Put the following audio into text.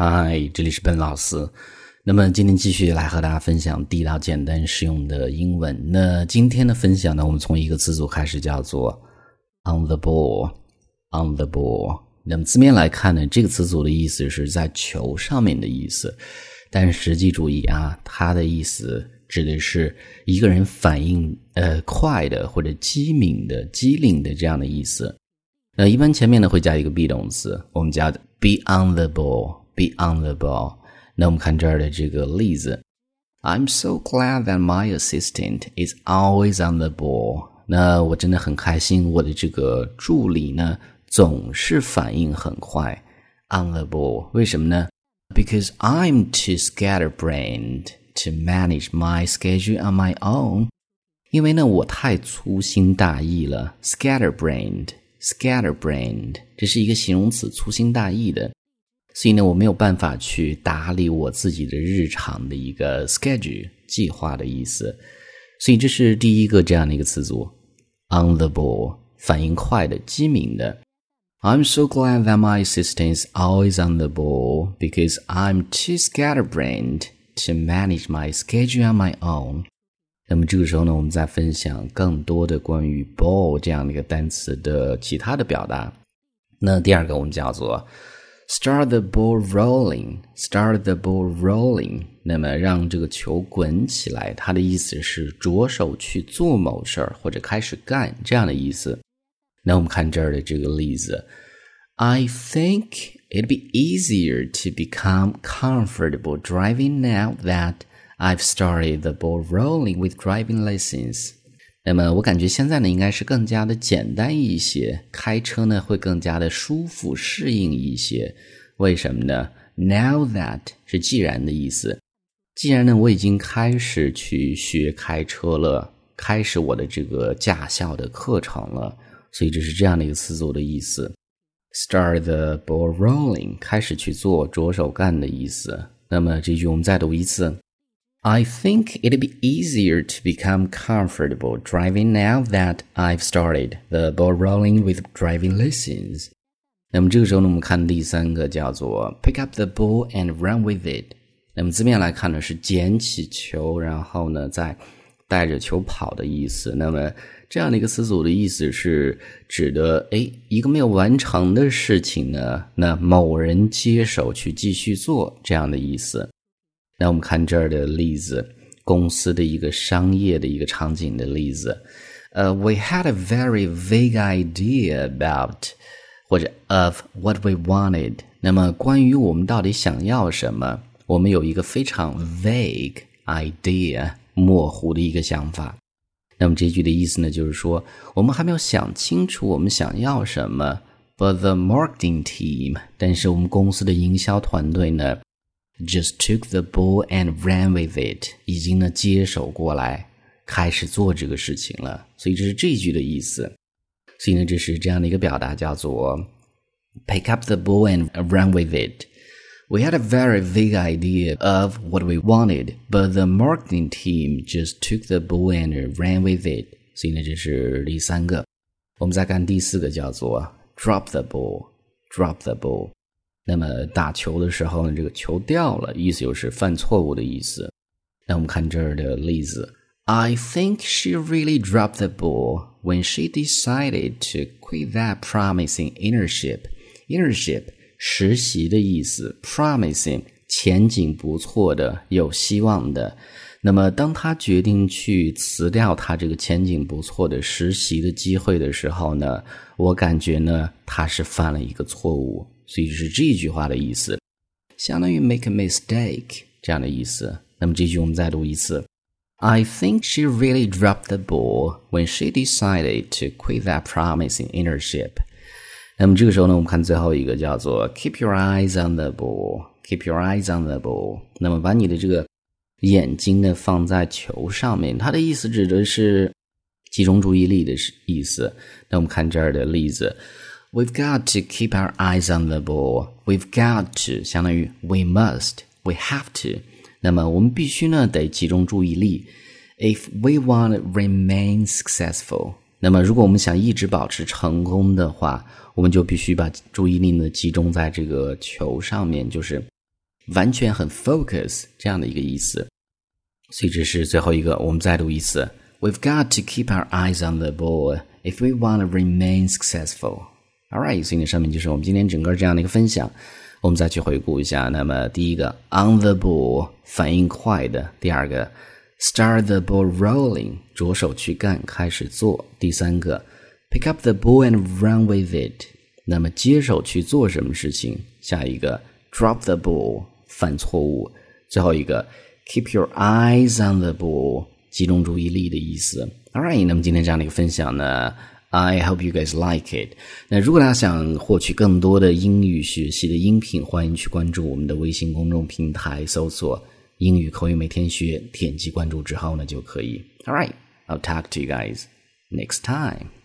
嗨，这里是笨老师。那么今天继续来和大家分享地道、简单、实用的英文。那今天的分享呢，我们从一个词组开始，叫做 on the ball。on the ball。那么字面来看呢，这个词组的意思是在球上面的意思，但实际注意啊，它的意思指的是一个人反应呃快的或者机敏的、机灵的这样的意思。那一般前面呢会加一个 be 动词，我们加的 be on the ball on the ball。那我们看这儿的这个例子，I'm so glad that my assistant is always on the ball。那我真的很开心，我的这个助理呢总是反应很快，on the ball。为什么呢？Because I'm too scatterbrained to manage my schedule on my own。因为呢，我太粗心大意了，scatterbrained，scatterbrained，这是一个形容词，粗心大意的。 所以呢，我没有办法去打理我自己的日常的一个 schedule 计划的意思。所以这是第一个这样的一个词组，on the ball，反应快的、机敏的。I'm so glad that my assistant is always on the ball because I'm too scatterbrained to manage my schedule on my own。那么这个时候呢，我们再分享更多的关于 ball 这样的一个单词的其他的表达。那第二个我们叫做。Start the ball rolling. Start the ball rolling. 那么让这个球滚起来，它的意思是着手去做某事儿或者开始干这样的意思。那我们看这儿的这个例子，I think it'd be easier to become comfortable driving now that I've started the ball rolling with driving lessons. 那么我感觉现在呢，应该是更加的简单一些，开车呢会更加的舒服、适应一些。为什么呢？Now that 是既然的意思。既然呢，我已经开始去学开车了，开始我的这个驾校的课程了，所以这是这样的一个词组的意思。Start the ball rolling，开始去做，着手干的意思。那么这句我们再读一次。I think it'd be easier to become comfortable driving now that I've started the ball rolling with driving lessons. 那么这个时候呢，我们看第三个叫做 pick up the ball and run with it。那么字面来看呢，是捡起球，然后呢再带着球跑的意思。那么这样的一个词组的意思是指的，哎，一个没有完成的事情呢，那某人接手去继续做这样的意思。那我们看这儿的例子，公司的一个商业的一个场景的例子。呃，We had a very vague idea about 或者 of what we wanted。那么关于我们到底想要什么，我们有一个非常 vague idea，模糊的一个想法。那么这句的意思呢，就是说我们还没有想清楚我们想要什么。But the marketing team，但是我们公司的营销团队呢 ？just took the ball and ran with it，已经呢接手过来，开始做这个事情了。所以这是这一句的意思。所以呢，这是这样的一个表达，叫做 pick up the ball and run with it。We had a very vague idea of what we wanted, but the marketing team just took the ball and ran with it。所以呢，这是第三个。我们再看第四个，叫做 drop the ball，drop the ball。 那么打球的时候呢，这个球掉了，意思就是犯错误的意思。那我们看这儿的例子：I think she really dropped the ball when she decided to quit that promising internship. Internship 实习的意思，promising 前景不错的、有希望的。那么当他决定去辞掉他这个前景不错的实习的机会的时候呢，我感觉呢，他是犯了一个错误。所以就是这句话的意思，相当于 make a mistake 这样的意思。那么这句我们再读一次：I think she really dropped the ball when she decided to quit that promising internship。那么这个时候呢，我们看最后一个叫做 keep your eyes on the ball，keep your eyes on the ball。那么把你的这个眼睛呢放在球上面，它的意思指的是集中注意力的意思。那我们看这儿的例子。We've got to keep our eyes on the ball. We've got to 相当于 we must, we have to。那么我们必须呢得集中注意力。If we want to remain successful，那么如果我们想一直保持成功的话，我们就必须把注意力呢集中在这个球上面，就是完全很 focus 这样的一个意思。所以这是最后一个，我们再读一次。We've got to keep our eyes on the ball if we want to remain successful. All right，所以呢，上面就是我们今天整个这样的一个分享。我们再去回顾一下。那么第一个，on the ball，反应快的；第二个，start the ball rolling，着手去干，开始做；第三个，pick up the ball and run with it，那么接手去做什么事情？下一个，drop the ball，犯错误；最后一个。Keep your eyes on the ball，集中注意力的意思。All right，那么今天这样的一个分享呢，I hope you guys like it。那如果大家想获取更多的英语学习的音频，欢迎去关注我们的微信公众平台，搜索“英语口语每天学”，点击关注之后呢就可以。All right，I'll talk to you guys next time.